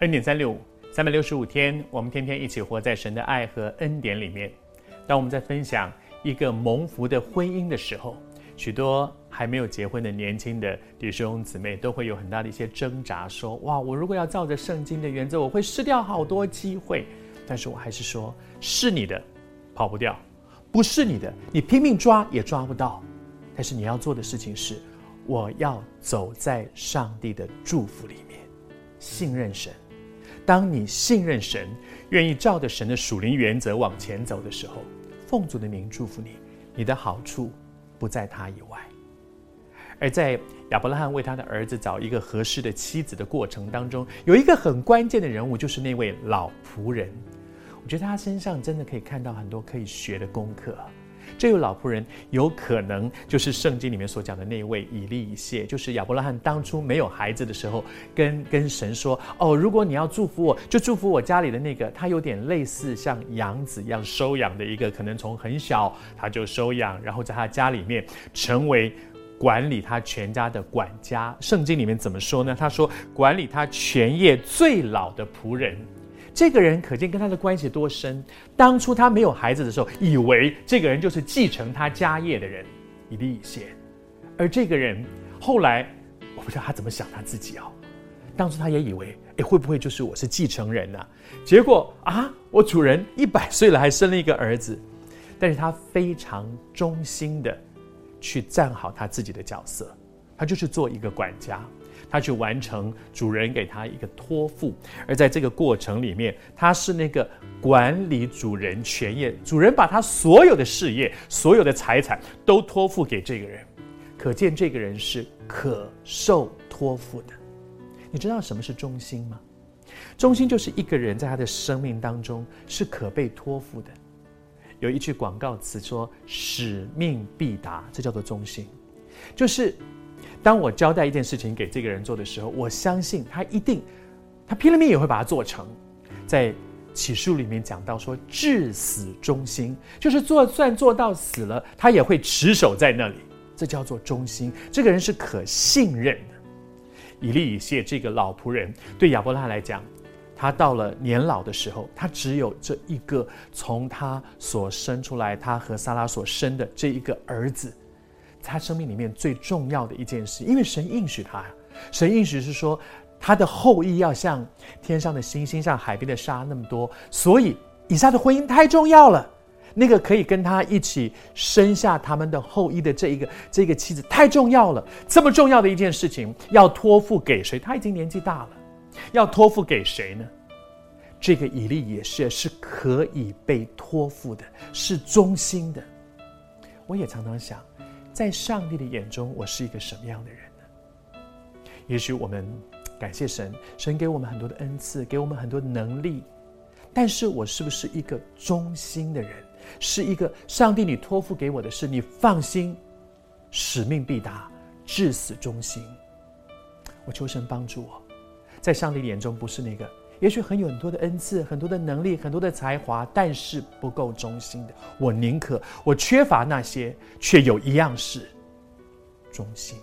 恩典三六五，三百六十五天，我们天天一起活在神的爱和恩典里面。当我们在分享一个蒙福的婚姻的时候，许多还没有结婚的年轻的弟兄姊妹都会有很大的一些挣扎，说：“哇，我如果要照着圣经的原则，我会失掉好多机会。”但是我还是说，是你的，跑不掉；不是你的，你拼命抓也抓不到。但是你要做的事情是，我要走在上帝的祝福里面，信任神。当你信任神，愿意照着神的属灵原则往前走的时候，奉主的名祝福你，你的好处不在他以外。而在亚伯拉罕为他的儿子找一个合适的妻子的过程当中，有一个很关键的人物，就是那位老仆人。我觉得他身上真的可以看到很多可以学的功课。这位老仆人有可能就是圣经里面所讲的那位以利以谢，就是亚伯拉罕当初没有孩子的时候，跟跟神说：“哦，如果你要祝福我，就祝福我家里的那个。”他有点类似像养子一样收养的一个，可能从很小他就收养，然后在他家里面成为管理他全家的管家。圣经里面怎么说呢？他说：“管理他全业最老的仆人。”这个人可见跟他的关系多深。当初他没有孩子的时候，以为这个人就是继承他家业的人，以利以谢。而这个人后来，我不知道他怎么想他自己哦。当初他也以为，哎，会不会就是我是继承人呢？结果啊，我主人一百岁了还生了一个儿子。但是他非常忠心的去站好他自己的角色，他就是做一个管家。他去完成主人给他一个托付，而在这个过程里面，他是那个管理主人全业，主人把他所有的事业、所有的财产都托付给这个人，可见这个人是可受托付的。你知道什么是忠心吗？忠心就是一个人在他的生命当中是可被托付的。有一句广告词说：“使命必达”，这叫做忠心，就是。当我交代一件事情给这个人做的时候，我相信他一定，他拼了命也会把它做成。在起诉里面讲到说，至死忠心，就是做算做到死了，他也会持守在那里。这叫做忠心。这个人是可信任的。以利以谢这个老仆人，对亚伯拉来讲，他到了年老的时候，他只有这一个从他所生出来，他和撒拉所生的这一个儿子。他生命里面最重要的一件事，因为神应许他，神应许是说他的后裔要像天上的星星，像海边的沙那么多，所以以撒的婚姻太重要了。那个可以跟他一起生下他们的后裔的这一个这个妻子太重要了。这么重要的一件事情要托付给谁？他已经年纪大了，要托付给谁呢？这个以利也是是可以被托付的，是忠心的。我也常常想。在上帝的眼中，我是一个什么样的人呢？也许我们感谢神，神给我们很多的恩赐，给我们很多能力，但是我是不是一个忠心的人？是一个上帝你托付给我的事，你放心，使命必达，至死忠心。我求神帮助我，在上帝眼中不是那个。也许很有很多的恩赐，很多的能力，很多的才华，但是不够忠心的。我宁可我缺乏那些，却有一样是忠心。